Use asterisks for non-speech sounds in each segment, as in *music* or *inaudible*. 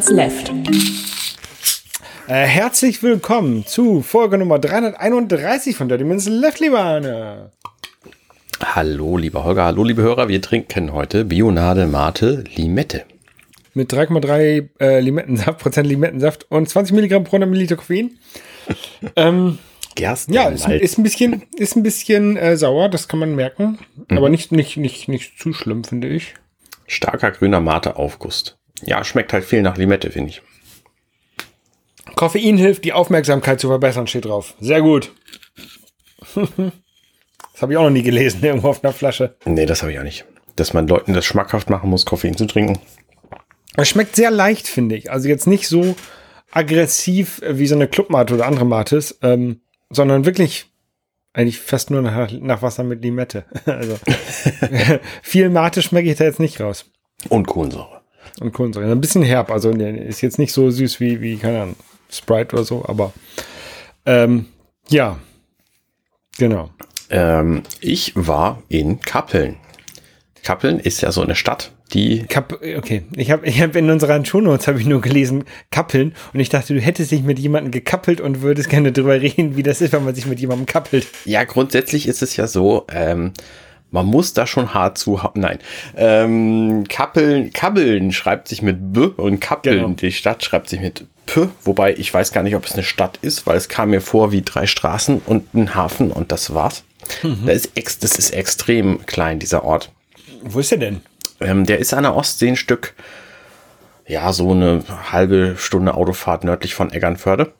Minutes Left. Äh, herzlich willkommen zu Folge Nummer 331 von Dirty Minutes Left, lieber Arne. Hallo, lieber Holger, hallo, liebe Hörer. Wir trinken heute Bionade Mate Limette. Mit 3,3 äh, Limettensaft, Prozent Limettensaft und 20 Milligramm pro 100 Milliliter Koffein. *laughs* ähm, Gersten. ja, ist, ist ein bisschen, ist ein bisschen äh, sauer, das kann man merken. Mhm. Aber nicht, nicht, nicht, nicht zu schlimm, finde ich. Starker grüner Mate-Aufguss. Ja, schmeckt halt viel nach Limette, finde ich. Koffein hilft, die Aufmerksamkeit zu verbessern, steht drauf. Sehr gut. *laughs* das habe ich auch noch nie gelesen, *laughs* irgendwo auf einer Flasche. Nee, das habe ich auch nicht. Dass man Leuten das schmackhaft machen muss, Koffein zu trinken. Es schmeckt sehr leicht, finde ich. Also jetzt nicht so aggressiv wie so eine Clubmate oder andere Mates, ähm, sondern wirklich eigentlich fast nur nach, nach Wasser mit Limette. *laughs* Also viel Mate schmecke ich da jetzt nicht raus. Und Kohlensäure. Und Kohlensäure. Ein bisschen herb, also ist jetzt nicht so süß wie, wie keine Ahnung, Sprite oder so, aber ähm, ja, genau. Ähm, ich war in Kappeln. Kappeln ist ja so eine Stadt, die Kap okay, ich habe ich hab in unseren Shownotes habe ich nur gelesen kappeln und ich dachte, du hättest dich mit jemandem gekappelt und würdest gerne drüber reden, wie das ist, wenn man sich mit jemandem kappelt. Ja, grundsätzlich ist es ja so, ähm, man muss da schon hart zu, nein, ähm, Kappeln, Kabbeln schreibt sich mit B und Kappeln, Genau. die Stadt schreibt sich mit P, wobei ich weiß gar nicht, ob es eine Stadt ist, weil es kam mir vor wie drei Straßen und ein Hafen und das war's. Das, ist ex, das ist extrem klein, dieser Ort. Wo ist er denn? Ähm, der ist an der Ostsee ein Stück, ja, so eine halbe Stunde Autofahrt nördlich von Eggernförde.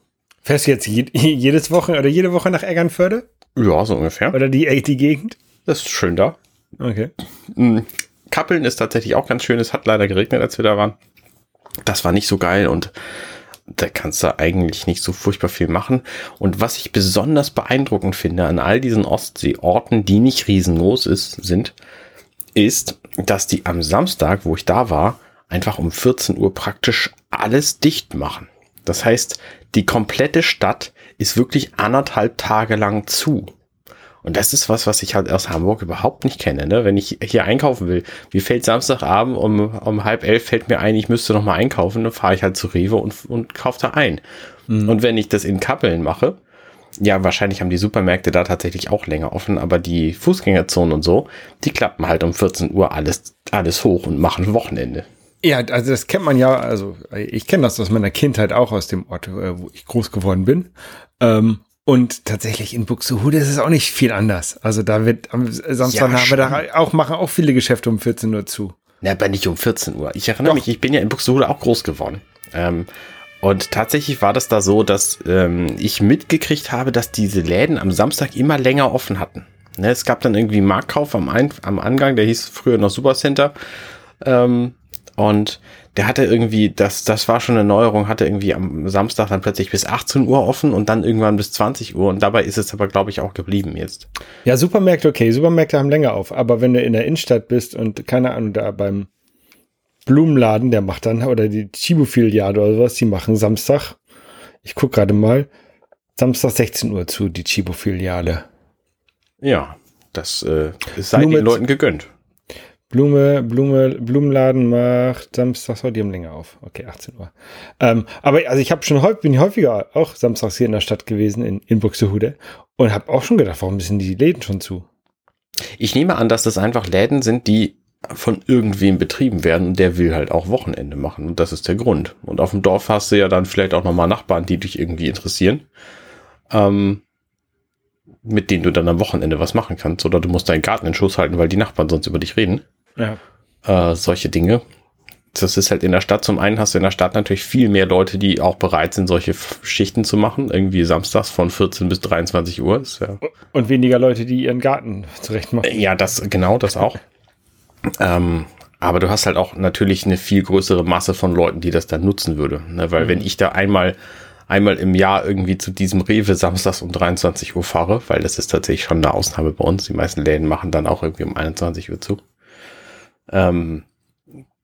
Fährst du jetzt je, *laughs* jedes Woche oder jede Woche nach Eggernförde? Ja, so ungefähr. Oder die, die Gegend? Das ist schön da. Okay. Kappeln ist tatsächlich auch ganz schön. Es hat leider geregnet, als wir da waren. Das war nicht so geil und da kannst du eigentlich nicht so furchtbar viel machen. Und was ich besonders beeindruckend finde an all diesen Ostseeorten, die nicht riesengroß ist, sind, ist, dass die am Samstag, wo ich da war, einfach um 14 Uhr praktisch alles dicht machen. Das heißt, die komplette Stadt ist wirklich anderthalb Tage lang zu. Und das ist was, was ich halt aus Hamburg überhaupt nicht kenne. Ne? Wenn ich hier einkaufen will, mir fällt Samstagabend um, um halb elf fällt mir ein, ich müsste noch mal einkaufen, dann fahre ich halt zu Rewe und, und kaufe da ein. Und wenn ich das in Kappeln mache, ja, wahrscheinlich haben die Supermärkte da tatsächlich auch länger offen, aber die Fußgängerzonen und so, die klappen halt um 14 Uhr alles, alles hoch und machen Wochenende. Ja, also das kennt man ja, also ich kenne das aus meiner Kindheit auch aus dem Ort, äh, wo ich groß geworden bin. Ähm, und tatsächlich in Buxtehude ist es auch nicht viel anders. Also da wird am Samstag Ja, haben wir da auch, machen auch viele Geschäfte um 14 Uhr zu. Na, aber nicht um 14 Uhr. Ich erinnere mich, ich bin ja in Buxtehude auch groß geworden. Ähm, und tatsächlich war das da so, dass ähm, ich mitgekriegt habe, dass diese Läden am Samstag immer länger offen hatten. Ne, es gab dann irgendwie Marktkauf am, Ein am Angang, der hieß früher noch Supercenter. Ähm, und der hatte irgendwie, das, das war schon eine Neuerung, hatte irgendwie am Samstag dann plötzlich bis 18 Uhr offen und dann irgendwann bis 20 Uhr. Und dabei ist es aber, glaube ich, auch geblieben jetzt. Ja, Supermärkte, okay, Supermärkte haben länger auf. Aber wenn du in der Innenstadt bist und keine Ahnung, da beim Blumenladen, der macht dann, oder die Chibo-Filiale oder sowas, die machen Samstag, ich guck gerade mal, Samstag 16 Uhr zu, die Chibo-Filiale. Ja, das äh, sei Blume- den Leuten gegönnt. Blume, Blume, Blumenladen macht samstags, oh, die haben länger auf. Okay, 18 Uhr. Ähm, aber also ich habe schon häufig, bin häufiger auch samstags hier in der Stadt gewesen, in, in Buxtehude, und habe auch schon gedacht, warum sind die Läden schon zu? Ich nehme an, dass das einfach Läden sind, die von irgendwem betrieben werden und der will halt auch Wochenende machen und das ist der Grund. Und auf dem Dorf hast du ja dann vielleicht auch nochmal Nachbarn, die dich irgendwie interessieren, ähm, mit denen du dann am Wochenende was machen kannst oder du musst deinen Garten in Schuss halten, weil die Nachbarn sonst über dich reden. Ja. Äh, solche Dinge. Das ist halt in der Stadt. Zum einen hast du in der Stadt natürlich viel mehr Leute, die auch bereit sind, solche Schichten zu machen. Irgendwie samstags von 14 bis 23 Uhr. Ist ja Und weniger Leute, die ihren Garten zurecht machen. Ja, das, genau, das auch. Ähm, aber du hast halt auch natürlich eine viel größere Masse von Leuten, die das dann nutzen würde. Ne? Weil wenn ich da einmal, einmal im Jahr irgendwie zu diesem Rewe samstags um 23 Uhr fahre, weil das ist tatsächlich schon eine Ausnahme bei uns. Die meisten Läden machen dann auch irgendwie um 21 Uhr zu. Ähm,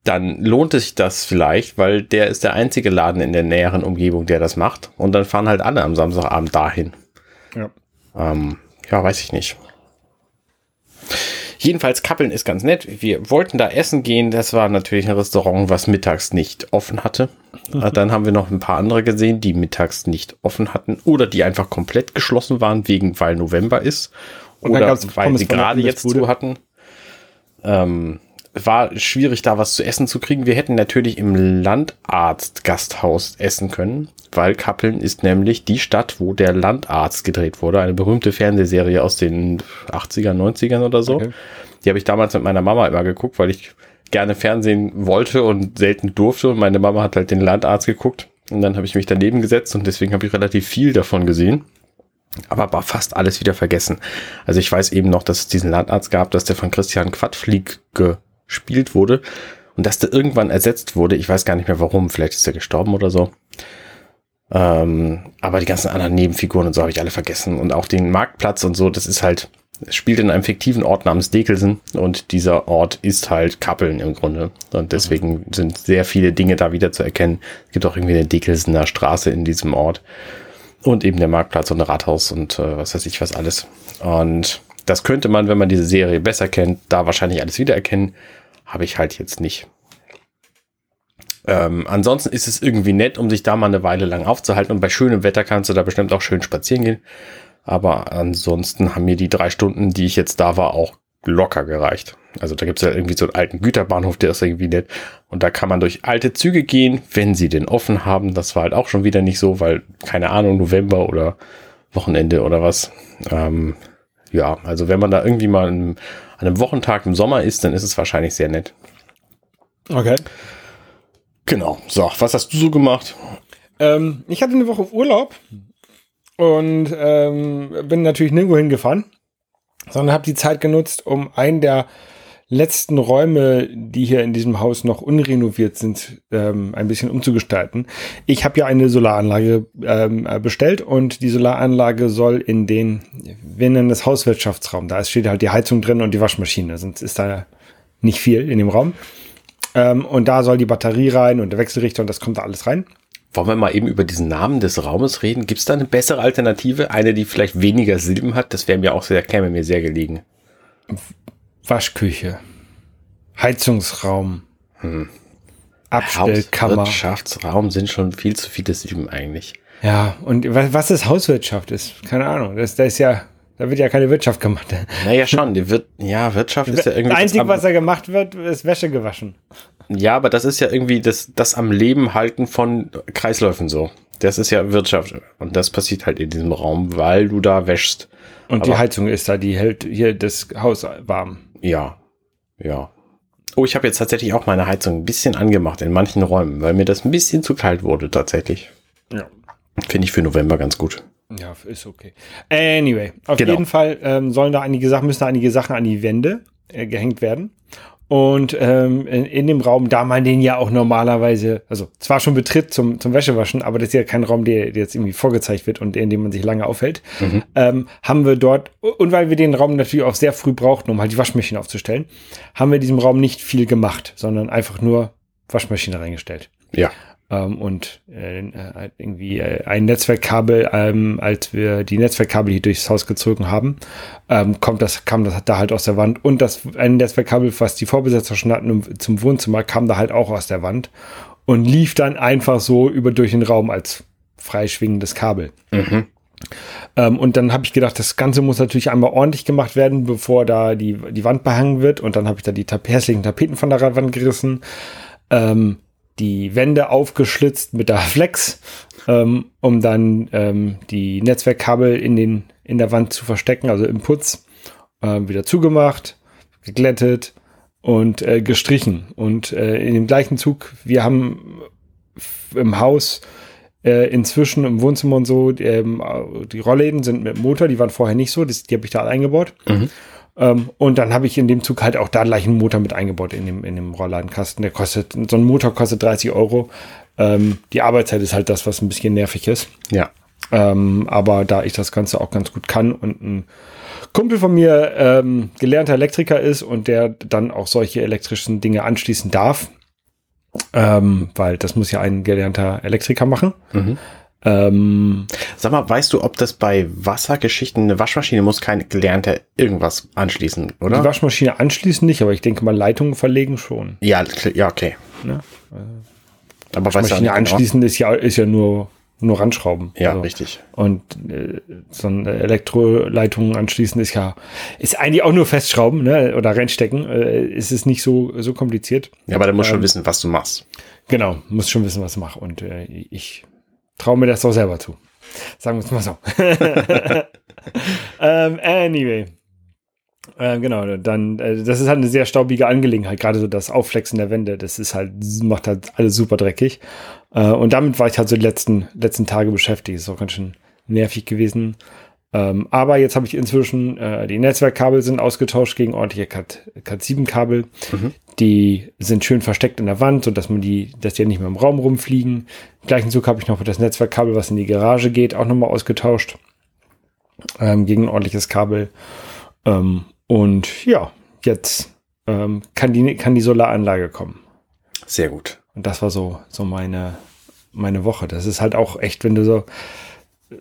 dann lohnt sich das vielleicht, weil der ist der einzige Laden in der näheren Umgebung, der das macht. Und dann fahren halt alle am Samstagabend dahin. Ja. Ähm, ja, weiß ich nicht. Jedenfalls Kappeln ist ganz nett. Wir wollten da essen gehen. Das war natürlich ein Restaurant, was mittags nicht offen hatte. Mhm. Dann haben wir noch ein paar andere gesehen, die mittags nicht offen hatten oder die einfach komplett geschlossen waren, wegen weil November ist. Und oder weil sie gerade jetzt zu hatten. Ähm, war schwierig, da was zu essen zu kriegen. Wir hätten natürlich im Landarzt-Gasthaus essen können, weil Kappeln ist nämlich die Stadt, wo der Landarzt gedreht wurde. Eine berühmte Fernsehserie aus den 80 ern 90ern oder so. Okay. Die habe ich damals mit meiner Mama immer geguckt, weil ich gerne Fernsehen wollte und selten durfte. Und meine Mama hat halt den Landarzt geguckt. Und dann habe ich mich daneben gesetzt und deswegen habe ich relativ viel davon gesehen. Aber war fast alles wieder vergessen. Also ich weiß eben noch, dass es diesen Landarzt gab, dass der von Christian Quadflieg gespielt wurde und dass der irgendwann ersetzt wurde. Ich weiß gar nicht mehr warum. Vielleicht ist er gestorben oder so. Ähm, aber die ganzen anderen Nebenfiguren und so habe ich alle vergessen. Und auch den Marktplatz und so, das ist halt, es spielt in einem fiktiven Ort namens Dekelsen und dieser Ort ist halt Kappeln im Grunde. Und deswegen mhm. sind sehr viele Dinge da wieder zu erkennen. Es gibt auch irgendwie eine Dekelsener Straße in diesem Ort. Und eben der Marktplatz und ein Rathaus und äh, was weiß ich was alles. Und das könnte man, wenn man diese Serie besser kennt, da wahrscheinlich alles wiedererkennen. Habe ich halt jetzt nicht. Ähm, ansonsten ist es irgendwie nett, um sich da mal eine Weile lang aufzuhalten. Und bei schönem Wetter kannst du da bestimmt auch schön spazieren gehen. Aber ansonsten haben mir die drei Stunden, die ich jetzt da war, auch locker gereicht. Also da gibt es ja irgendwie so einen alten Güterbahnhof, der ist irgendwie nett. Und da kann man durch alte Züge gehen, wenn sie den offen haben. Das war halt auch schon wieder nicht so, weil, keine Ahnung, November oder Wochenende oder was. Ähm, ja, also wenn man da irgendwie mal an einem Wochentag im Sommer ist, dann ist es wahrscheinlich sehr nett. Okay. Genau. So, was hast du so gemacht? Ähm, ich hatte eine Woche Urlaub und ähm, bin natürlich nirgendwo hingefahren, sondern habe die Zeit genutzt, um einen der letzten Räume, die hier in diesem Haus noch unrenoviert sind, ähm, ein bisschen umzugestalten. Ich habe ja eine Solaranlage ähm, bestellt und die Solaranlage soll in den, wir nennen das Hauswirtschaftsraum, da steht halt die Heizung drin und die Waschmaschine, sonst ist da nicht viel in dem Raum. Ähm, und da soll die Batterie rein und der Wechselrichter und das kommt da alles rein. Wollen wir mal eben über diesen Namen des Raumes reden? Gibt es da eine bessere Alternative? Eine, die vielleicht weniger Silben hat? Das wäre mir auch sehr, käme mir sehr gelegen. Waschküche, Heizungsraum, hm. Abstellkammer. Hauswirtschaftsraum sind schon viel zu viele Silben eigentlich. Ja, und was ist Hauswirtschaft ist, keine Ahnung. Das, das ist ja, da wird ja keine Wirtschaft gemacht. *laughs* Naja, schon. Die wird, ja, Wirtschaft ist ja irgendwie. Das Einzige, was da gemacht wird, ist Wäsche gewaschen. Ja, aber das ist ja irgendwie das, das am Leben halten von Kreisläufen so. Das ist ja Wirtschaft. Und das passiert halt in diesem Raum, weil du da wäschst. Und aber die Heizung ist da, die hält hier das Haus warm. Ja, ja. Oh, ich habe jetzt tatsächlich auch meine Heizung ein bisschen angemacht in manchen Räumen, weil mir das ein bisschen zu kalt wurde tatsächlich. Ja. Finde ich für November ganz gut. Ja, ist okay. Anyway, auf genau. jeden Fall ähm, sollen da einige Sachen, müssen da einige Sachen an die Wände äh, gehängt werden. Und ähm, in, in, dem Raum, da man den ja auch normalerweise, also zwar schon betritt zum, zum Wäschewaschen, aber das ist ja kein Raum, der, der jetzt irgendwie vorgezeigt wird und in dem man sich lange aufhält, mhm. ähm, haben wir dort, und weil wir den Raum natürlich auch sehr früh brauchten, um halt die Waschmaschine aufzustellen, haben wir in diesem Raum nicht viel gemacht, sondern einfach nur Waschmaschine reingestellt. Ja ähm, und äh, äh, irgendwie äh, ein Netzwerkkabel, ähm, als wir die Netzwerkkabel hier durchs Haus gezogen haben, ähm, kommt das, kam das da halt aus der Wand und das ein Netzwerkkabel, was die Vorbesitzer schon hatten zum Wohnzimmer, kam da halt auch aus der Wand und lief dann einfach so über durch den Raum als freischwingendes Kabel. Mhm. Ähm, und dann habe ich gedacht, das Ganze muss natürlich einmal ordentlich gemacht werden, bevor da die, die Wand behangen wird. Und dann habe ich da die Tap hässlichen Tapeten von der Wand gerissen. Ähm, die Wände aufgeschlitzt mit der Flex, ähm, um dann ähm, die Netzwerkkabel in, den, in der Wand zu verstecken, also im Putz, äh, wieder zugemacht, geglättet und äh, gestrichen. Und äh, in dem gleichen Zug, wir haben im Haus äh, inzwischen im Wohnzimmer und so, ähm, die Rollläden sind mit Motor, die waren vorher nicht so, das, die habe ich da eingebaut. Mhm. Ähm, und dann habe ich in dem Zug halt auch da gleich einen Motor mit eingebaut in dem, in dem Rollladenkasten. Der kostet, so ein Motor kostet 30 Euro. Ähm, die Arbeitszeit ist halt das, was ein bisschen nervig ist. Ja. Ähm, aber da ich das Ganze auch ganz gut kann und ein Kumpel von mir ähm, gelernter Elektriker ist und der dann auch solche elektrischen Dinge anschließen darf, ähm, weil das muss ja ein gelernter Elektriker machen, mhm. Ähm, Sag mal, weißt du, ob das bei Wassergeschichten, eine Waschmaschine muss kein gelernter irgendwas anschließen, oder? Die Waschmaschine anschließen nicht, aber ich denke mal Leitungen verlegen schon. Ja, ja, okay. Ne? Aber Waschmaschine genau? anschließen ist ja, ist ja nur, nur Randschrauben. Ja, Also, richtig. Und äh, so eine Elektroleitung anschließen ist ja, ist eigentlich auch nur festschrauben ne? oder reinstecken. Äh, ist es nicht so, so kompliziert. Ja, aber du musst schon wissen, was du machst. Genau, muss schon wissen, was ich mache. Und äh, ich traue mir das auch selber zu. Sagen wir es mal so. *laughs* ähm, anyway. Ähm, genau, dann, äh, das ist halt eine sehr staubige Angelegenheit, gerade so das Aufflexen der Wände, das ist halt, macht halt alles super dreckig. Äh, und damit war ich halt so die letzten, letzten Tage beschäftigt. Ist auch ganz schön nervig gewesen. Ähm, aber jetzt habe ich inzwischen, äh, die Netzwerkkabel sind ausgetauscht gegen ordentliche Cat, Cat7-Kabel. Die sind schön versteckt in der Wand, sodass man die, dass die nicht mehr im Raum rumfliegen. Im gleichen Zug habe ich noch das Netzwerkkabel, was in die Garage geht, auch nochmal ausgetauscht. Ähm, gegen ein ordentliches Kabel. Ähm, und ja, jetzt ähm, kann, die, kann die Solaranlage kommen. Sehr gut. Und das war so, so meine, meine Woche. Das ist halt auch echt, wenn du so.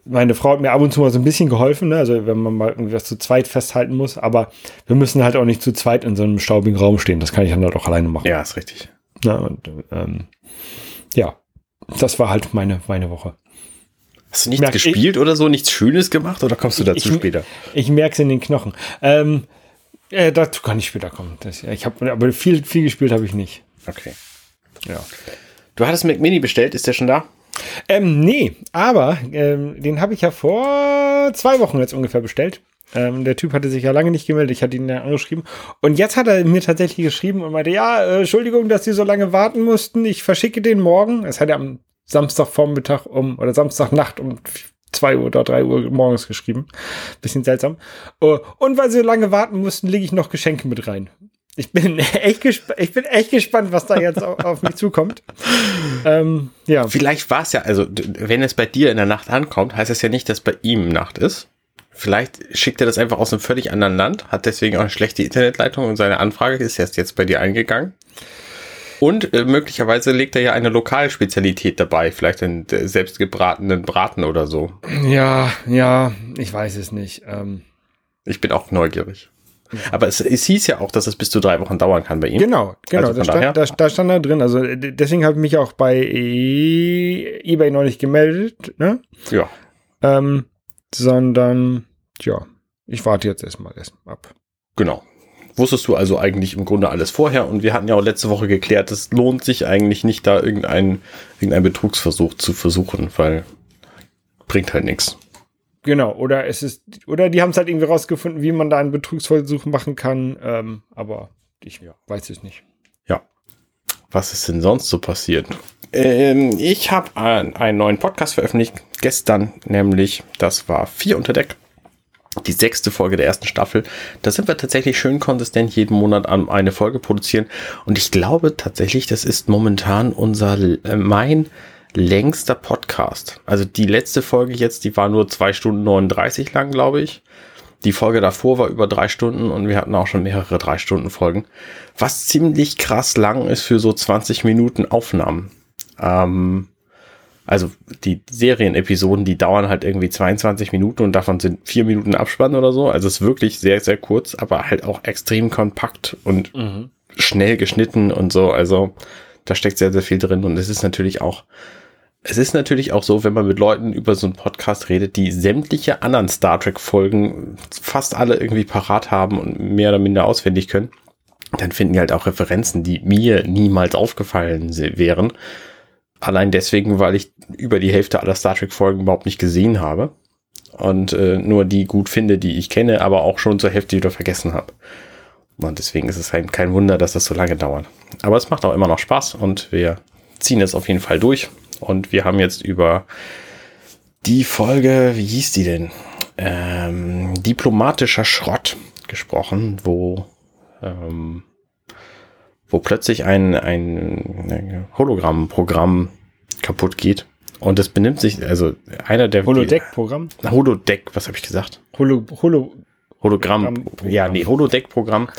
Meine Frau hat mir ab und zu mal so ein bisschen geholfen, ne? also wenn man mal irgendwas zu zweit festhalten muss, aber wir müssen halt auch nicht zu zweit in so einem staubigen Raum stehen. Das kann ich dann halt auch alleine machen. Ja, ist richtig. Ne? Und, ähm, ja, das war halt meine, meine Woche. Hast du nichts Merk ich- gespielt oder so, nichts Schönes gemacht oder kommst du dazu Ich- später? Ich merke es in den Knochen. Ähm, äh, dazu kann ich später kommen. Das, ich habe, aber viel, viel gespielt habe ich nicht. Okay. Ja. Du hattest Mac Mini bestellt, ist der schon da? Ähm, nee, aber ähm, den habe ich ja vor zwei Wochen jetzt ungefähr bestellt. Ähm, der Typ hatte sich ja lange nicht gemeldet. Ich hatte ihn ja angeschrieben. Und jetzt hat er mir tatsächlich geschrieben und meinte, ja, äh, Entschuldigung, dass Sie so lange warten mussten. Ich verschicke den morgen. Es hat er am Samstagvormittag um, oder Samstagnacht um zwei Uhr oder drei Uhr morgens geschrieben. Bisschen seltsam. Oh, und weil Sie so lange warten mussten, lege ich noch Geschenke mit rein. Ich bin *laughs* echt, gesp ich bin echt gespannt, was da jetzt auf, auf mich zukommt. Ähm, ja. Vielleicht war es ja, also wenn es bei dir in der Nacht ankommt, heißt es ja nicht, dass bei ihm Nacht ist. Vielleicht schickt er das einfach aus einem völlig anderen Land, hat deswegen auch eine schlechte Internetleitung und seine Anfrage ist erst jetzt bei dir eingegangen. Und äh, möglicherweise legt er ja eine Lokalspezialität dabei, vielleicht einen äh, selbstgebratenen Braten oder so. Ja, ja, ich weiß es nicht. Ähm, Ich bin auch neugierig. Aber es, es hieß ja auch, dass es bis zu drei Wochen dauern kann bei ihm. genau, genau, Also da, stand, da, da stand da drin. Also deswegen habe ich mich auch bei e eBay noch nicht gemeldet, ne? Ja. Ähm, sondern, ja, ich warte jetzt erstmal erst ab. Genau. Wusstest du also eigentlich im Grunde alles vorher und wir hatten ja auch letzte Woche geklärt, es lohnt sich eigentlich nicht, da irgendeinen irgendein Betrugsversuch zu versuchen, weil bringt halt nichts. Genau, oder es ist, oder die haben es halt irgendwie rausgefunden, wie man da einen Betrugsversuch machen kann, ähm, aber ich weiß es nicht. Ja. Was ist denn sonst so passiert? Ähm, ich habe ein, einen neuen Podcast veröffentlicht, gestern nämlich, das war Vier unter Deck. Die sechste Folge der ersten Staffel. Da sind wir tatsächlich schön konsistent jeden Monat an eine Folge produzieren. Und ich glaube tatsächlich, das ist momentan unser, äh, mein längster Podcast. Also die letzte Folge jetzt, die war nur zwei Stunden 39 lang, glaube ich. Die Folge davor war über drei Stunden und wir hatten auch schon mehrere drei Stunden Folgen. Was ziemlich krass lang ist für so 20 Minuten Aufnahmen. Ähm, also die Serienepisoden, die dauern halt irgendwie 22 Minuten und davon sind vier Minuten Abspann oder so. Also es ist wirklich sehr, sehr kurz, aber halt auch extrem kompakt und schnell geschnitten und so. Also da steckt sehr, sehr viel drin und es ist natürlich auch es ist natürlich auch so, wenn man mit Leuten über so einen Podcast redet, die sämtliche anderen Star Trek Folgen fast alle irgendwie parat haben und mehr oder minder auswendig können, dann finden die halt auch Referenzen, die mir niemals aufgefallen wären. Allein deswegen, weil ich über die Hälfte aller Star Trek Folgen überhaupt nicht gesehen habe und äh, nur die gut finde, die ich kenne, aber auch schon zur Hälfte wieder vergessen habe. Und deswegen ist es halt kein Wunder, dass das so lange dauert. Aber es macht auch immer noch Spaß und wir ziehen es auf jeden Fall durch. Und wir haben jetzt über die Folge, wie hieß die denn? Ähm, diplomatischer Schrott gesprochen, wo, ähm, wo plötzlich ein, ein Hologramm-Programm kaputt geht. Und es benimmt sich, also einer der Holodeck-Programm? Holodeck, was habe ich gesagt? Holo, Holo, Hologramm, ja, nee, Holodeck-Programm.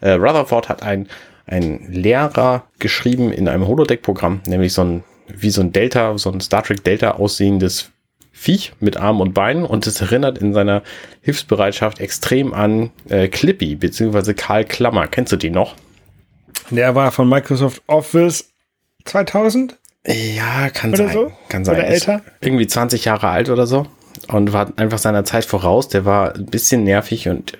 Äh, Rutherford hat ein, ein Lehrer geschrieben in einem Holodeck-Programm, nämlich so ein, wie so ein Delta, so ein Star Trek Delta aussehendes Viech mit Armen und Beinen und es erinnert in seiner Hilfsbereitschaft extrem an äh, Clippy beziehungsweise Karl Klammer. Kennst du die noch? Der war von Microsoft Office 2000? Ja, kann Oder sein. so? Kann sein. Oder Ist älter? Irgendwie 20 Jahre alt oder so und war einfach seiner Zeit voraus. Der war ein bisschen nervig und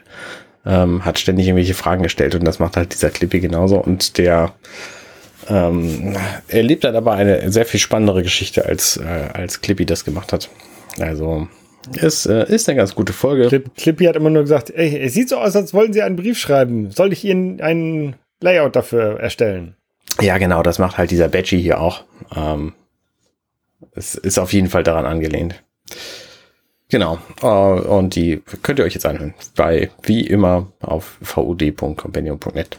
ähm, hat ständig irgendwelche Fragen gestellt und das macht halt dieser Clippy genauso und der ähm, er lebt dann aber eine sehr viel spannendere Geschichte als äh, als Clippy das gemacht hat. Also es äh, ist eine ganz gute Folge. Clip, Clippy hat immer nur gesagt, ey, es sieht so aus, als wollten Sie einen Brief schreiben. Soll ich Ihnen einen Layout dafür erstellen? Ja, genau, das macht halt dieser Badgie hier auch. Ähm, es ist auf jeden Fall daran angelehnt. Genau. Äh, und die könnt ihr euch jetzt anhören. Bei, wie immer, auf vud.companion.net.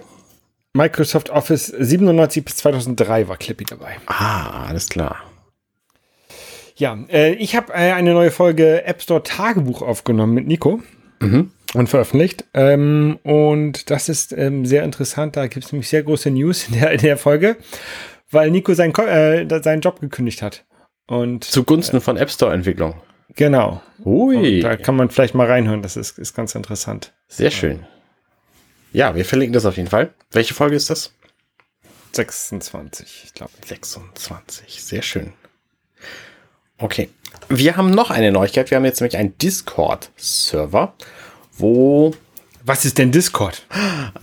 Microsoft Office 97 bis 2003 war Clippy dabei. Ah, alles klar. Ja, äh, ich habe äh, eine neue Folge App Store Tagebuch aufgenommen mit Nico Mhm. und veröffentlicht. Ähm, und das ist ähm, sehr interessant. Da gibt es nämlich sehr große News in der, in der Folge, weil Nico seinen, Ko- äh, seinen Job gekündigt hat. Und Zugunsten von App Store Entwicklung. genau. Ui. Und da kann man vielleicht mal reinhören. Das ist, ist ganz interessant. Sehr schön. Ja, wir verlinken das auf jeden Fall. Welche Folge ist das? 26, ich glaube. 26. Sehr schön. Okay. Wir haben noch eine Neuigkeit. Wir haben jetzt nämlich einen Discord-Server, wo Was ist denn Discord?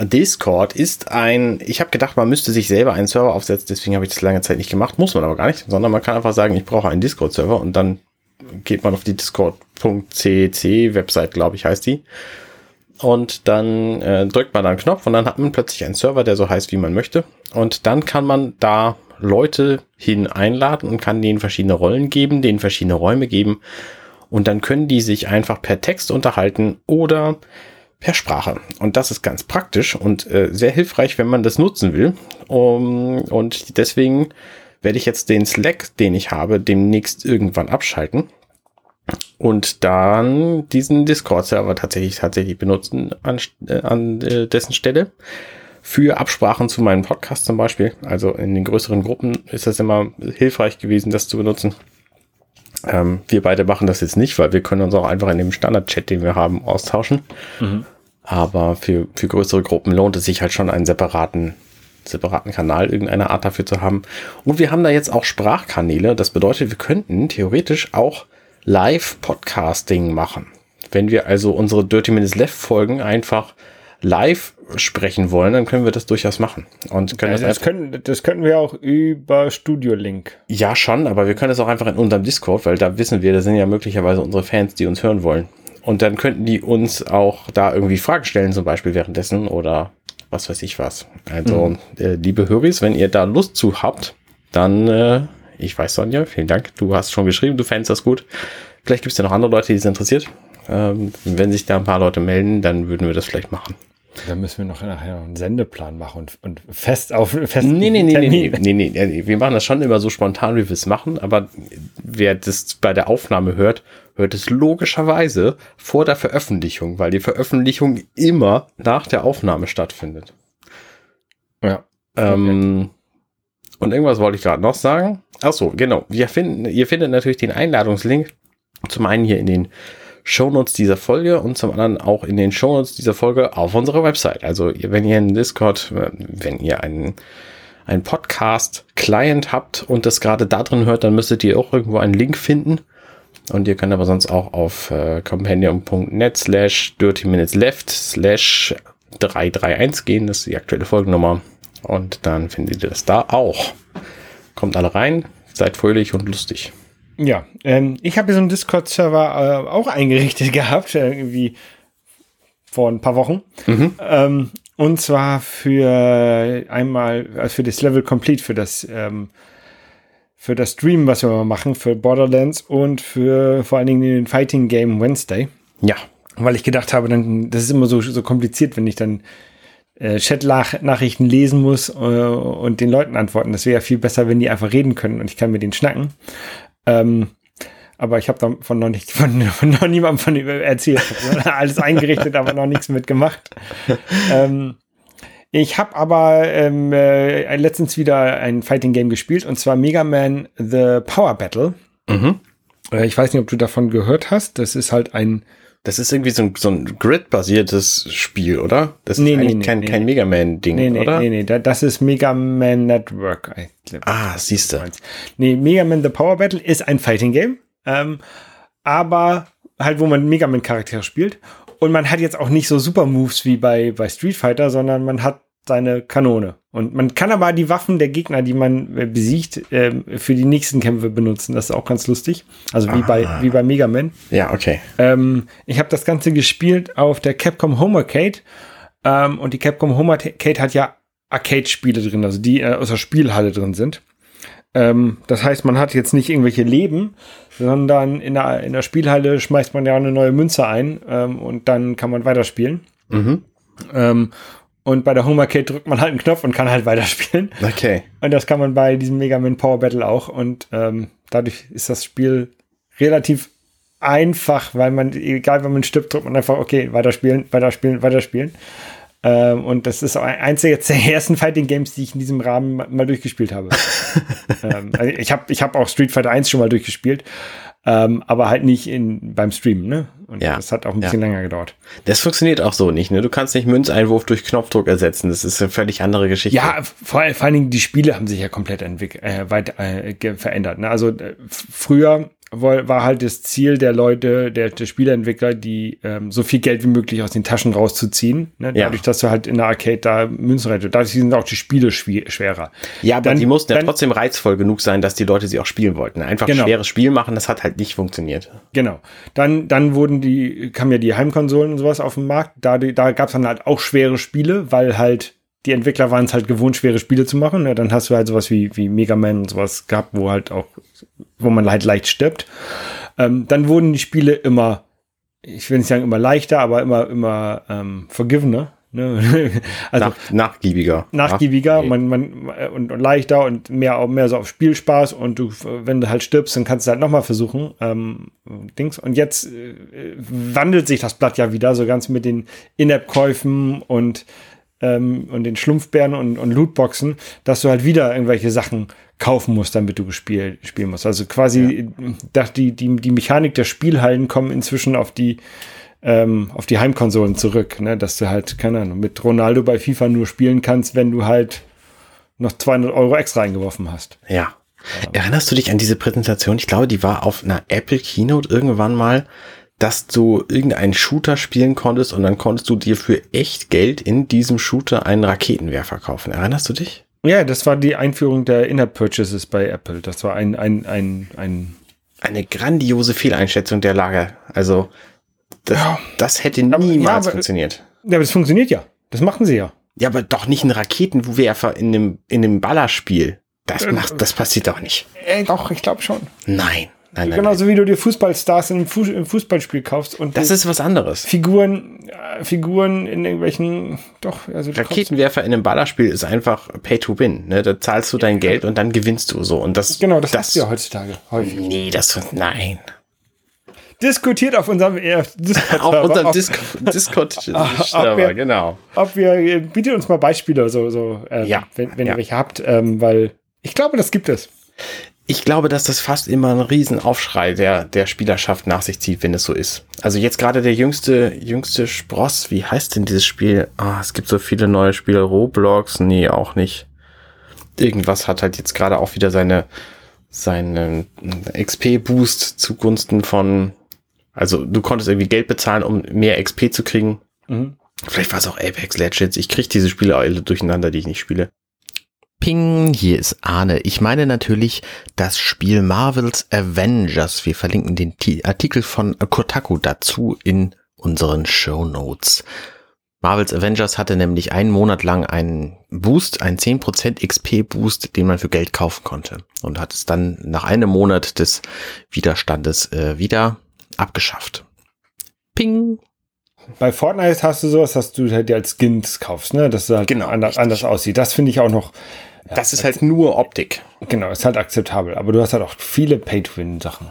Discord ist ein, ich habe gedacht, man müsste sich selber einen Server aufsetzen, deswegen habe ich das lange Zeit nicht gemacht, muss man aber gar nicht, sondern man kann einfach sagen, ich brauche einen Discord-Server und dann geht man auf die discord.cc Website, glaube ich, heißt die. Und dann äh, drückt man einen Knopf und dann hat man plötzlich einen Server, der so heißt, wie man möchte. Und dann kann man da Leute hin einladen und kann denen verschiedene Rollen geben, denen verschiedene Räume geben. Und dann können die sich einfach per Text unterhalten oder per Sprache. Und das ist ganz praktisch und äh, sehr hilfreich, wenn man das nutzen will. Um, und deswegen werde ich jetzt den Slack, den ich habe, demnächst irgendwann abschalten und dann diesen Discord-Server tatsächlich tatsächlich benutzen an, äh, an äh, dessen Stelle für Absprachen zu meinem Podcast zum Beispiel. Also in den größeren Gruppen ist das immer hilfreich gewesen, das zu benutzen. Ähm, wir beide machen das jetzt nicht, weil wir können uns auch einfach in dem Standard-Chat, den wir haben, austauschen. Aber für, für größere Gruppen lohnt es sich halt schon einen separaten, separaten Kanal irgendeiner Art dafür zu haben. Und wir haben da jetzt auch Sprachkanäle. Das bedeutet, wir könnten theoretisch auch Live-Podcasting machen. Wenn wir also unsere Dirty Minutes Left Folgen einfach live sprechen wollen, dann können wir das durchaus machen. Und können Also das das, können, das könnten wir auch über Studio Link. ja, schon, aber wir können es auch einfach in unserem Discord, weil da wissen wir, da sind ja möglicherweise unsere Fans, die uns hören wollen. Und dann könnten die uns auch da irgendwie Fragen stellen, zum Beispiel währenddessen oder was weiß ich was. Also, äh, liebe Höris, wenn ihr da Lust zu habt, dann, äh, ich weiß, Sonja, vielen Dank. Du hast schon geschrieben, du fändest das gut. Vielleicht gibt es ja noch andere Leute, die es interessiert. Ähm, wenn sich da ein paar Leute melden, dann würden wir das vielleicht machen. Da müssen wir noch nachher noch einen Sendeplan machen und, und fest auf fest. Nee, nee, nee, nee, nee, nee, nee, nee. Wir machen das schon immer so spontan, wie wir es machen, aber wer das bei der Aufnahme hört, hört es logischerweise vor der Veröffentlichung, weil die Veröffentlichung immer nach der Aufnahme stattfindet. Ja. Ähm, und irgendwas wollte ich gerade noch sagen. Ach so, genau. Wir finden, ihr findet natürlich den Einladungslink zum einen hier in den Shownotes dieser Folge und zum anderen auch in den Shownotes dieser Folge auf unserer Website. Also wenn ihr einen Discord, äh, wenn ihr einen, einen Podcast-Client habt und das gerade da drin hört, dann müsstet ihr auch irgendwo einen Link finden. Und ihr könnt aber sonst auch auf äh, companion.net slash dirty minutes left slash 331 gehen. Das ist die aktuelle Folgennummer. Und dann findet ihr das da auch. Kommt alle rein, seid fröhlich und lustig. Ja, ähm, ich habe so einen Discord-Server äh, auch eingerichtet *laughs* gehabt, äh, irgendwie vor ein paar Wochen. Ähm, und zwar für einmal, also für das Level Complete, für das, ähm, für das Stream, was wir mal machen, für Borderlands und für vor allen Dingen den Fighting Game Wednesday. Ja, Weil ich gedacht habe, dann, das ist immer so, so kompliziert, wenn ich dann äh, Chat-Nachrichten lesen muss äh, und den Leuten antworten. Das wäre ja viel besser, wenn die einfach reden können und ich kann mit denen schnacken. Ähm, aber ich habe davon noch nicht *laughs* von, von noch niemandem von ihm erzählt. Alles eingerichtet, aber noch nichts mitgemacht. ähm, ich habe aber ähm, äh, letztens wieder ein Fighting Game gespielt und zwar Mega Man The Power Battle. Mhm. Äh, ich weiß nicht, ob du davon gehört hast. Das ist halt ein. Das ist irgendwie so ein, so ein Grid-basiertes Spiel, oder? Das Nee, ist nee, eigentlich nee, kein, nee. kein Mega Man-Ding, Nee, nee, oder? nee, nee. da- Das ist Mega Man Network. Glaub, Ah, siehst du. Nee, Mega Man The Power Battle ist ein Fighting Game. Ähm, aber halt, wo man Mega Man Charaktere spielt. Und man hat jetzt auch nicht so Super Moves wie bei, bei Street Fighter, sondern man hat seine Kanone. Und man kann aber die Waffen der Gegner, die man äh, besiegt, ähm, für die nächsten Kämpfe benutzen. Das ist auch ganz lustig. Also wie bei, wie bei Mega Man. Ja, okay. Ähm, ich habe das Ganze gespielt auf der Capcom Home Arcade. Ähm, und die Capcom Home Arcade hat ja Arcade-Spiele drin, also die äh, aus der Spielhalle drin sind. Ähm, das heißt, man hat jetzt nicht irgendwelche Leben, sondern in der, in der Spielhalle schmeißt man ja eine neue Münze ein ähm, und dann kann man weiterspielen. Mhm. Ähm, und bei der Home Arcade drückt man halt einen Knopf und kann halt weiterspielen. Okay. Und das kann man bei diesem Mega Man Power Battle auch. Und ähm, dadurch ist das Spiel relativ einfach, weil man, egal wenn man stirbt, drückt man einfach, okay, weiterspielen, weiterspielen, weiterspielen. Ähm, und das ist auch ein- eins der *laughs* ersten Fighting Games, die ich in diesem Rahmen ma- mal durchgespielt habe. *laughs* ähm, also ich habe ich hab auch Street Fighter 1 schon mal durchgespielt, ähm, aber halt nicht in, beim Streamen, ne? Und Ja, das hat auch ein bisschen länger gedauert. Das funktioniert auch so nicht, ne? Du kannst nicht Münzeinwurf durch Knopfdruck ersetzen. Das ist eine völlig andere Geschichte. Ja, vor, vor allen Dingen die Spiele haben sich ja komplett entwickelt, äh, weit äh, verändert. Ne? Also äh, früher war, halt das Ziel der Leute, der, der Spieleentwickler, die ähm, so viel Geld wie möglich aus den Taschen rauszuziehen. Ne? Ja. Dadurch, dass du halt in der Arcade da Münzen rettet. Dadurch sind auch die Spiele schwerer. Ja, aber Dann- die mussten ja dann- trotzdem reizvoll genug sein, dass die Leute sie auch spielen wollten. Einfach Genau. ein schweres Spiel machen, das hat halt nicht funktioniert. Genau. Dann, dann wurden die, kamen ja die Heimkonsolen und sowas auf den Markt. Da, da gab es dann halt auch schwere Spiele, weil halt die Entwickler waren es halt gewohnt, schwere Spiele zu machen. Ja, dann hast du halt sowas wie, wie Mega Man und sowas gehabt, wo halt auch, wo man halt leicht stirbt. Ähm, dann wurden die Spiele immer, ich will nicht sagen immer leichter, aber immer, immer ähm, forgivener. Ne? *laughs* also Nach, nachgiebiger. nachgiebiger Nach- man, man, äh, und, und leichter und mehr, mehr so auf Spielspaß und du, wenn du halt stirbst, dann kannst du halt nochmal versuchen. Ähm, Dings. Und jetzt äh, wandelt sich das Blatt ja wieder, so ganz mit den In-App-Käufen und, ähm, und den Schlumpfbären und, und Lootboxen, dass du halt wieder irgendwelche Sachen kaufen musst, damit du gespielt, spielen musst. Also quasi, dass die, die, die Mechanik der Spielhallen kommen inzwischen auf die ähm, auf die Heimkonsolen zurück, ne? dass du halt, keine Ahnung, mit Ronaldo bei FIFA nur spielen kannst, wenn du halt noch 200 Euro extra eingeworfen hast. Ja. Erinnerst du dich an diese Präsentation? Ich glaube, die war auf einer Apple Keynote irgendwann mal, dass du irgendeinen Shooter spielen konntest und dann konntest du dir für echt Geld in diesem Shooter einen Raketenwerfer kaufen. Erinnerst du dich? Ja, das war die Einführung der In-App-Purchases bei Apple. Das war ein, ein, ein, ein Eine grandiose Fehleinschätzung der Lage. Also, das, das hätte niemals ja, aber- funktioniert. ja, aber das funktioniert ja. Das machen sie ja. Ja, aber doch nicht ein Raketenwerfer in einem, in einem Ballerspiel. Das macht, das passiert doch nicht. Äh, doch, ich glaube schon. Nein. Nein, nein, nein. Genauso wie du dir Fußballstars in einem Fußballspiel kaufst und Das ist was anderes. Figuren, äh, Figuren in irgendwelchen, doch, also Raketenwerfer in einem Ballerspiel ist einfach Pay to Win. Ne? Da zahlst du dein Geld und dann gewinnst du so. Und das, Genau, das, das hast du ja heutzutage häufig. Nee, das, nein. Diskutiert auf unserem äh, Discord-Server, *laughs* Auf unserem *laughs* ob- Discord, ob Discord-Server, wir- genau. ob wir, äh, bietet uns mal Beispiele, so, so ähm, Ja, wenn, wenn ja. ihr welche habt, ähm, weil ich glaube, das gibt es. Ich glaube, dass das fast immer einen riesen Aufschrei der, der Spielerschaft nach sich zieht, wenn es so ist. Also jetzt gerade der jüngste, jüngste Spross, wie heißt denn dieses Spiel? Ah, es gibt so viele neue Spiele. Roblox? Nee, auch nicht. Irgendwas hat halt jetzt gerade auch wieder seine, seinen XP-Boost zugunsten von, also du konntest irgendwie Geld bezahlen, um mehr XP zu kriegen. Mhm. Vielleicht war es auch Apex Legends. Ich kriege diese Spiele alle durcheinander, die ich nicht spiele. Ping, hier ist Arne. Ich meine natürlich das Spiel Marvel's Avengers. Wir verlinken den Ti- Artikel von Kotaku dazu in unseren Show Notes. Marvel's Avengers hatte nämlich einen Monat lang einen Boost, einen 10% XP-Boost, den man für Geld kaufen konnte. Und hat es dann nach einem Monat des Widerstandes äh, wieder abgeschafft. Ping. Bei Fortnite hast du sowas, dass du halt dir als Skins kaufst, ne? Dass es halt Genau, anders, anders aussieht. Das finde ich auch noch, Das ist halt nur Optik. genau, ist halt akzeptabel. Aber du hast halt auch viele Pay-to-Win-Sachen.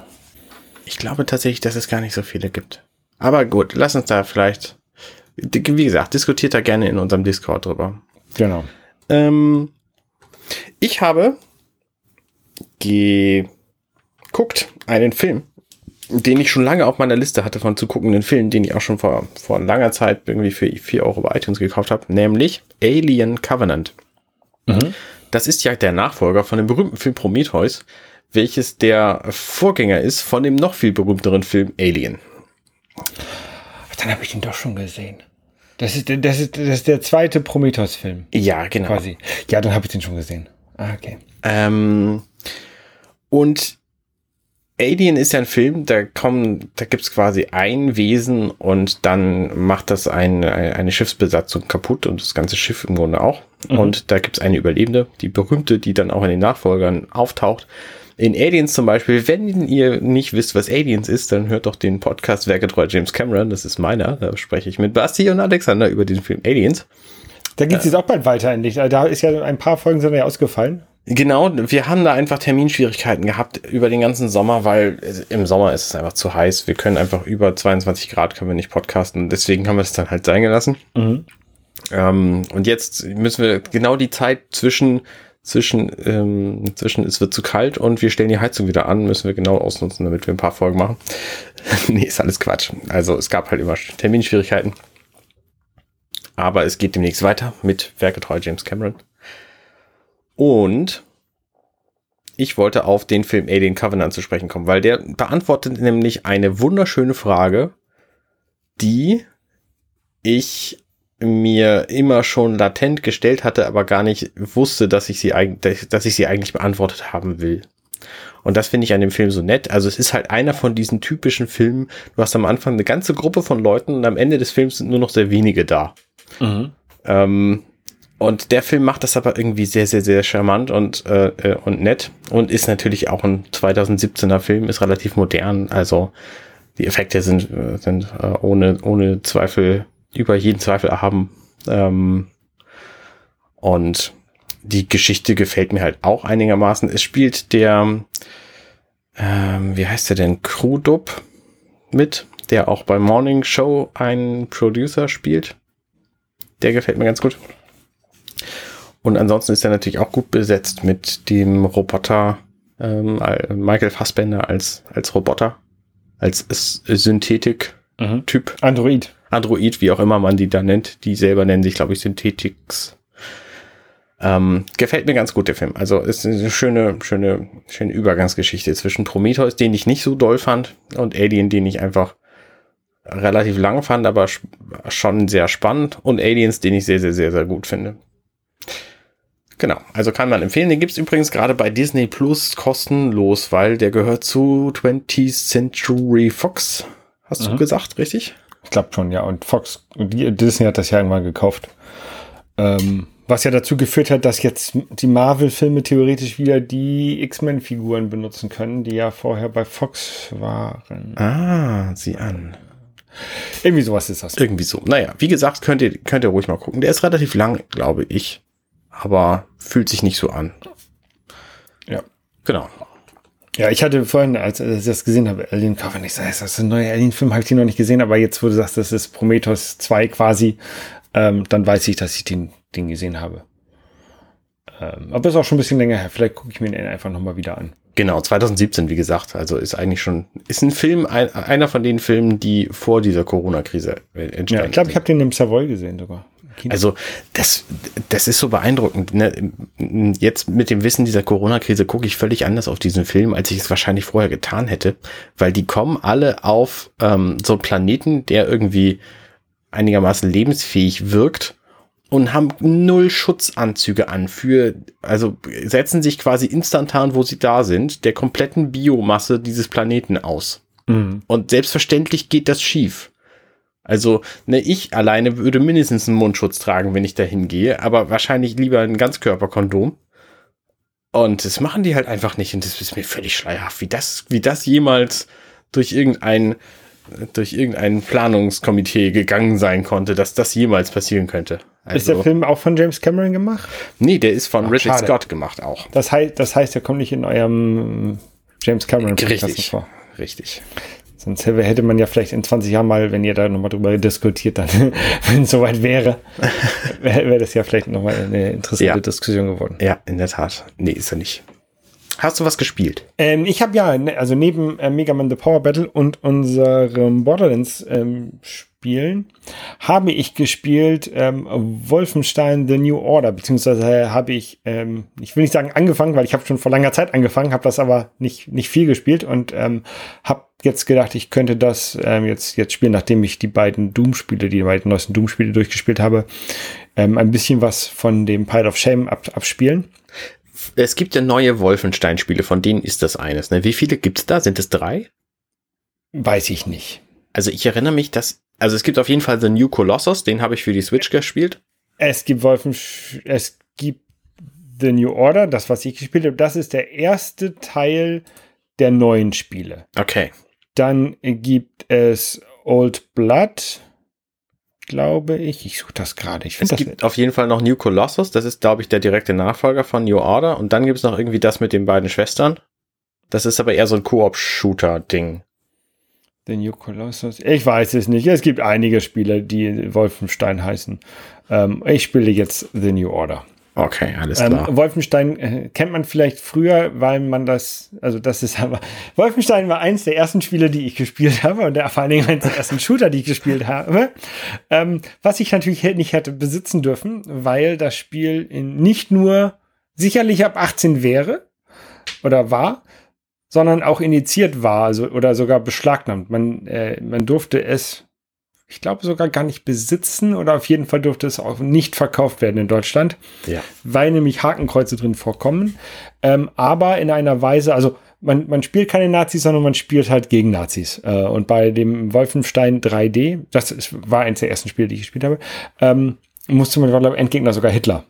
Ich glaube tatsächlich, dass es gar nicht so viele gibt. Aber gut, lass uns da vielleicht, wie gesagt, diskutiert da gerne in unserem Discord drüber. Genau. Ähm, ich habe geguckt einen Film den ich schon lange auf meiner Liste hatte von zu guckenden Filmen, den ich auch schon vor, vor langer Zeit irgendwie für 4 Euro bei iTunes gekauft habe, nämlich Alien Covenant. Mhm. Das ist ja der Nachfolger von dem berühmten Film Prometheus, welches der Vorgänger ist von dem noch viel berühmteren Film Alien. Dann habe ich ihn doch schon gesehen. Das ist, das ist, das ist der zweite Prometheus-Film. Ja, genau. Quasi. Ja, dann habe ich den schon gesehen. Ah, okay. Ähm, und Alien ist ja ein Film, da kommen, da gibt's quasi ein Wesen und dann macht das ein, eine Schiffsbesatzung kaputt und das ganze Schiff im Grunde auch. Mhm. Und da gibt's eine Überlebende, die berühmte, die dann auch in den Nachfolgern auftaucht. In Aliens zum Beispiel, wenn ihr nicht wisst, was Aliens ist, dann hört doch den Podcast Werketreu James Cameron, das ist meiner, da spreche ich mit Basti und Alexander über den Film Aliens. Da geht's jetzt auch bald weiter endlich. Da ist ja ein paar Folgen sind ja ausgefallen. Genau, wir haben da einfach Terminschwierigkeiten gehabt über den ganzen Sommer, weil im Sommer ist es einfach zu heiß. Wir können einfach über 22 Grad können wir nicht podcasten. Deswegen haben wir es dann halt sein gelassen. Mhm. Ähm, und jetzt müssen wir genau die Zeit zwischen zwischen ähm, zwischen es wird zu kalt und wir stellen die Heizung wieder an, müssen wir genau ausnutzen, damit wir ein paar Folgen machen. *laughs* nee, ist alles Quatsch. Also es gab halt immer Terminschwierigkeiten. Aber es geht demnächst weiter mit Werketreu James Cameron. Und ich wollte auf den Film Alien Covenant zu sprechen kommen, weil der beantwortet nämlich eine wunderschöne Frage, die ich mir immer schon latent gestellt hatte, aber gar nicht wusste, dass ich sie eigentlich, dass ich sie eigentlich beantwortet haben will. Und das finde ich an dem Film so nett. Also es ist halt einer von diesen typischen Filmen. Du hast am Anfang eine ganze Gruppe von Leuten und am Ende des Films sind nur noch sehr wenige da. Mhm. Ähm, und der Film macht das aber irgendwie sehr, sehr, sehr charmant und, äh, äh und nett und ist natürlich auch ein 2017er Film, ist relativ modern. Also die Effekte sind, äh, sind äh, ohne, ohne Zweifel, über jeden Zweifel erhaben. Ähm, und die Geschichte gefällt mir halt auch einigermaßen. Es spielt der, ähm, wie heißt der denn, Krudub mit, der auch bei Morning Show einen Producer spielt. Der gefällt mir ganz gut. Und ansonsten ist er natürlich auch gut besetzt mit dem Roboter ähm, Michael Fassbender als, als Roboter, als Synthetik-Typ. Mhm. Android. Android, wie auch immer man die da nennt. Die selber nennen sich, glaube ich, Synthetics. Ähm, gefällt mir ganz gut, der Film. Also ist eine schöne, schöne, schöne Übergangsgeschichte zwischen Prometheus, den ich nicht so doll fand, und Alien, den ich einfach relativ lang fand, aber schon sehr spannend, und Aliens, den ich sehr, sehr, sehr, sehr gut finde. Genau, also kann man empfehlen. Den gibt's übrigens gerade bei Disney Plus kostenlos, weil der gehört zu 20th Century Fox. Hast mhm. du gesagt, richtig? Ich glaube schon, ja. Und Fox, Disney hat das ja irgendwann gekauft. Ähm, was ja dazu geführt hat, dass jetzt die Marvel-Filme theoretisch wieder die X-Men-Figuren benutzen können, die ja vorher bei Fox waren. Ah, sieh an. Irgendwie sowas ist das. Irgendwie so. Naja, wie gesagt, könnt ihr, könnt ihr ruhig mal gucken. Der ist relativ lang, glaube ich aber fühlt sich nicht so an. Ja. Genau. Ja, ich hatte vorhin, als, ich das gesehen habe, Alien Covenant, ich sage, ist das ein neuer Alien-Film? Habe ich den noch nicht gesehen, aber jetzt, wo du sagst, das ist Prometheus 2 quasi, ähm, dann weiß ich, dass ich den, den gesehen habe. Ähm, aber ist auch schon ein bisschen länger her. Vielleicht gucke ich mir den einfach nochmal wieder an. Genau, 2017, wie gesagt. Also ist eigentlich schon, ist ein Film, ein, einer von den Filmen, die vor dieser Corona-Krise entstanden Ja, ich glaube, ich habe den im Savoy gesehen sogar. Also das, das ist so beeindruckend. Ne? Jetzt mit dem Wissen dieser Corona-Krise gucke ich völlig anders auf diesen Film, als ich es wahrscheinlich vorher getan hätte, weil die kommen alle auf ähm, so einen Planeten, der irgendwie einigermaßen lebensfähig wirkt und haben null Schutzanzüge an für, also setzen sich quasi instantan, wo sie da sind, der kompletten Biomasse dieses Planeten aus. Mhm. Und selbstverständlich geht das schief. Also, ne, ich alleine würde mindestens einen Mundschutz tragen, wenn ich da hingehe, aber wahrscheinlich lieber ein Ganzkörperkondom. Und das machen die halt einfach nicht und das ist mir völlig schleierhaft, wie das, wie das jemals durch irgendein, durch irgendein Planungskomitee gegangen sein konnte, dass das jemals passieren könnte. Also, ist der also Film auch von James Cameron gemacht? Nee, der ist von Ach, Richard schade. Scott gemacht auch. Das heißt, das heißt, der kommt nicht in eurem James Cameron Richtig. vor. Richtig. Sonst hätte man ja vielleicht in 20 Jahren mal, wenn ihr da nochmal drüber diskutiert, dann, *laughs* wenn es soweit wäre, *laughs* wäre wär das ja vielleicht nochmal eine interessante ja. Diskussion geworden. Ja, in der Tat. Nee, ist er nicht. Hast du was gespielt? Ähm, ich habe ja, ne, also neben äh, Mega Man The Power Battle und unserem Borderlands ähm, Spielen habe ich gespielt ähm, Wolfenstein The New Order, beziehungsweise habe ich, ähm, ich will nicht sagen angefangen, weil ich habe schon vor langer Zeit angefangen, habe das aber nicht, nicht viel gespielt und ähm, habe jetzt gedacht, ich könnte das ähm, jetzt, jetzt spielen, nachdem ich die beiden Doom-Spiele, die beiden neuesten Doom-Spiele durchgespielt habe, ähm, ein bisschen was von dem Pile of Shame ab, abspielen. Es gibt ja neue Wolfenstein-Spiele, von denen ist das eines. Ne? Wie viele gibt's da? Sind es drei? Weiß ich nicht. Also ich erinnere mich, dass, also es gibt auf jeden Fall The New Colossus, den habe ich für die Switch gespielt. Es gibt Wolfen, es gibt The New Order, das, was ich gespielt habe, das ist der erste Teil der neuen Spiele. Okay. Dann gibt es Old Blood, glaube ich. Ich suche das gerade. Ich es das gibt auf jeden Fall noch New Colossus. Das ist, glaube ich, der direkte Nachfolger von New Order. Und dann gibt es noch irgendwie das mit den beiden Schwestern. Das ist aber eher so ein Koop-Shooter-Ding. The New Colossus. Ich weiß es nicht. Es gibt einige Spiele, die Wolfenstein heißen. Ähm, ich spiele jetzt The New Order. Okay, alles klar. Ähm, Wolfenstein äh, kennt man vielleicht früher, weil man das, also das ist aber, *laughs* Wolfenstein war eins der ersten Spiele, die ich gespielt habe und der, vor allen Dingen eins der ersten Shooter, die ich gespielt habe. Ähm, was ich natürlich nicht hätte besitzen dürfen, weil das Spiel nicht nur sicherlich ab 18 wäre oder war, sondern auch initiiert war also, oder sogar beschlagnahmt. Man, äh, man durfte es ich glaube sogar gar nicht besitzen oder auf jeden Fall durfte es auch nicht verkauft werden in Deutschland, ja. weil nämlich Hakenkreuze drin vorkommen. Ähm, aber in einer Weise, also man, man spielt keine Nazis, sondern man spielt halt gegen Nazis. Äh, und bei dem Wolfenstein 3D, das ist, war eins der ersten Spiele, die ich gespielt habe, ähm, musste man, glaube Endgegner sogar Hitler.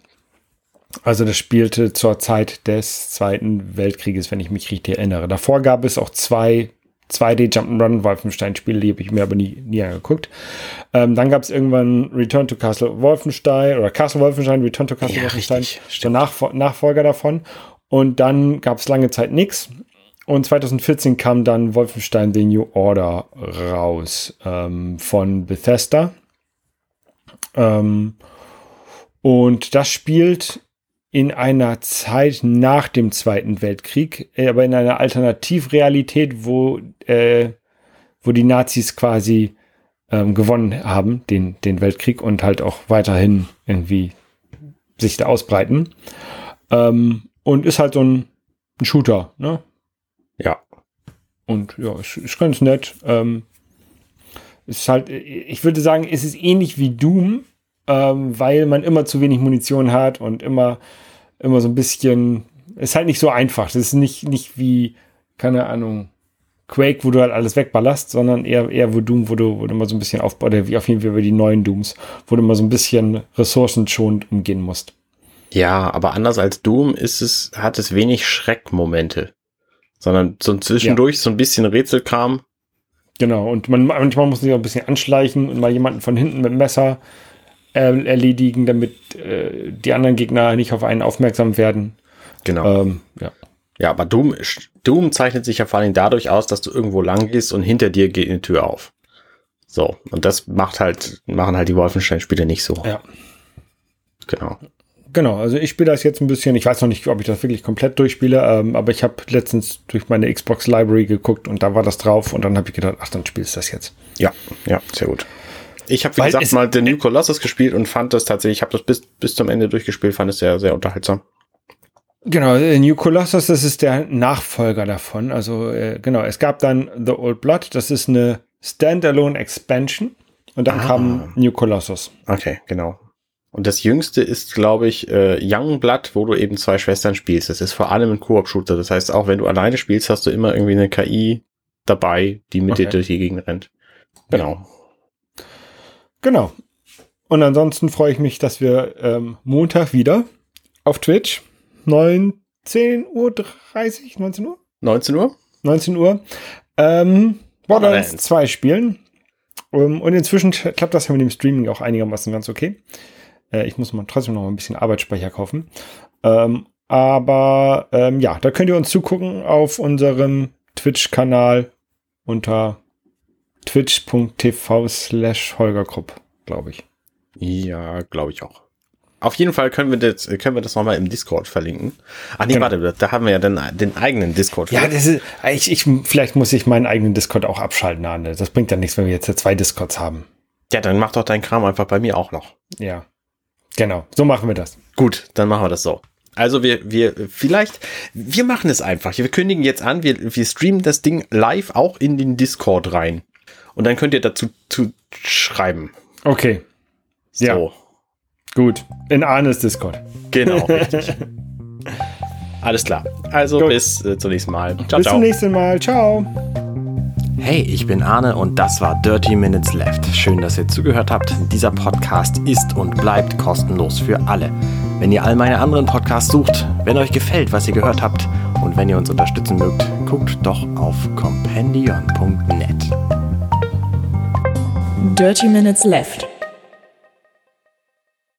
Also das spielte zur Zeit des Zweiten Weltkrieges, wenn ich mich richtig erinnere. Davor gab es auch zwei 2D Jump'n'Run Wolfenstein-Spiele, die habe ich mir aber nie, nie angeguckt. Ähm, dann gab es irgendwann Return to Castle Wolfenstein oder Castle Wolfenstein, Return to Castle Ja, Wolfenstein, richtig, der Nachfol Nachfolger davon. Und dann gab es lange Zeit nichts. Und 2014 kam dann Wolfenstein The New Order raus ähm, von Bethesda. Ähm, und das spielt in einer Zeit nach dem Zweiten Weltkrieg, äh, aber in einer Alternativrealität, wo, äh, wo die Nazis quasi ähm, gewonnen haben, den, den Weltkrieg und halt auch weiterhin irgendwie sich da ausbreiten. Ähm, und ist halt so ein, ein Shooter, ne? Ja. Und ja, ist, ist ganz nett. Ähm, ist halt, ich würde sagen, es ist ähnlich wie Doom, ähm, weil man immer zu wenig Munition hat und immer, immer so ein bisschen, ist halt nicht so einfach. Das ist nicht, nicht wie, keine Ahnung, Quake, wo du halt alles wegballerst, sondern eher, eher wo Doom, wo du, wo du immer so ein bisschen aufbaust, oder wie auf jeden Fall über die neuen Dooms, wo du immer so ein bisschen ressourcenschonend umgehen musst. Ja, aber anders als Doom ist es, hat es wenig Schreckmomente. Sondern so ein zwischendurch so ein bisschen Rätselkram. Genau, und man, manchmal muss man sich auch ein bisschen anschleichen und mal jemanden von hinten mit dem Messer äh, erledigen, damit äh, die anderen Gegner nicht auf einen aufmerksam werden. Genau. Ähm, ja. Ja, aber Doom, Doom zeichnet sich ja vor allem dadurch aus, dass du irgendwo lang gehst und hinter dir geht eine Tür auf. So. Und das macht halt, machen halt die Wolfenstein-Spiele nicht so. ja. Genau. Genau, also ich spiele das jetzt ein bisschen. Ich weiß noch nicht, ob ich das wirklich komplett durchspiele, ähm, aber ich habe letztens durch meine Xbox Library geguckt und da war das drauf und dann habe ich gedacht, ach, dann spielst du das jetzt. Ja, ja, sehr gut. Ich habe, wie Weil gesagt, es- mal The New Colossus gespielt und fand das tatsächlich, ich habe das bis, bis zum Ende durchgespielt, fand es sehr, sehr unterhaltsam. Genau, äh, New Colossus, das ist der Nachfolger davon. Also äh, genau, es gab dann The Old Blood, das ist eine Standalone Expansion und dann Ah. kam New Colossus. Okay, genau. Und das jüngste ist, glaube ich, äh, Young Blood, wo du eben zwei Schwestern spielst. Das ist vor allem ein Koop-Shooter. Das heißt, auch wenn du alleine spielst, hast du immer irgendwie eine KI dabei, die mit dir Okay. durch die Gegend rennt. Genau. Genau. Und ansonsten freue ich mich, dass wir ähm, Montag wieder auf Twitch 19 Uhr 30, 19 Uhr? 19 Uhr? 19 Uhr. Ähm, Borderlands Borderlands. 2 spielen. Um, und inzwischen klappt das ja mit dem Streaming auch einigermaßen ganz okay. Äh, ich muss mal trotzdem noch ein bisschen Arbeitsspeicher kaufen. Ähm, aber ähm, ja, da könnt ihr uns zugucken auf unserem Twitch-Kanal unter twitch.tv slash Holger Krupp, glaube ich. Ja, glaube ich auch. Auf jeden Fall können wir das, können wir das nochmal im Discord verlinken. Ach nee, genau. warte, da haben wir ja den, den eigenen Discord. Ja, das ist, ich, ich, vielleicht muss ich meinen eigenen Discord auch abschalten, Arne. Das bringt ja nichts, wenn wir jetzt zwei Discords haben. Ja, dann mach doch deinen Kram einfach bei mir auch noch. Ja. Genau. So machen wir das. Gut, dann machen wir das so. Also wir, wir, vielleicht, wir machen es einfach. Wir kündigen jetzt an, wir, wir streamen das Ding live auch in den Discord rein. Und dann könnt ihr dazu zu schreiben. Okay. So. Ja. Gut. In Arnes Discord. Genau, *laughs* richtig. Alles klar. Also Gut. bis äh, zum nächsten Mal. Ciao, bis ciao. zum nächsten Mal. Ciao. Hey, ich bin Arne und das war Dirty Minutes Left. Schön, dass ihr zugehört habt. Dieser Podcast ist und bleibt kostenlos für alle. Wenn ihr all meine anderen Podcasts sucht, wenn euch gefällt, was ihr gehört habt und wenn ihr uns unterstützen mögt, guckt doch auf compendion.net. Dirty Minutes Left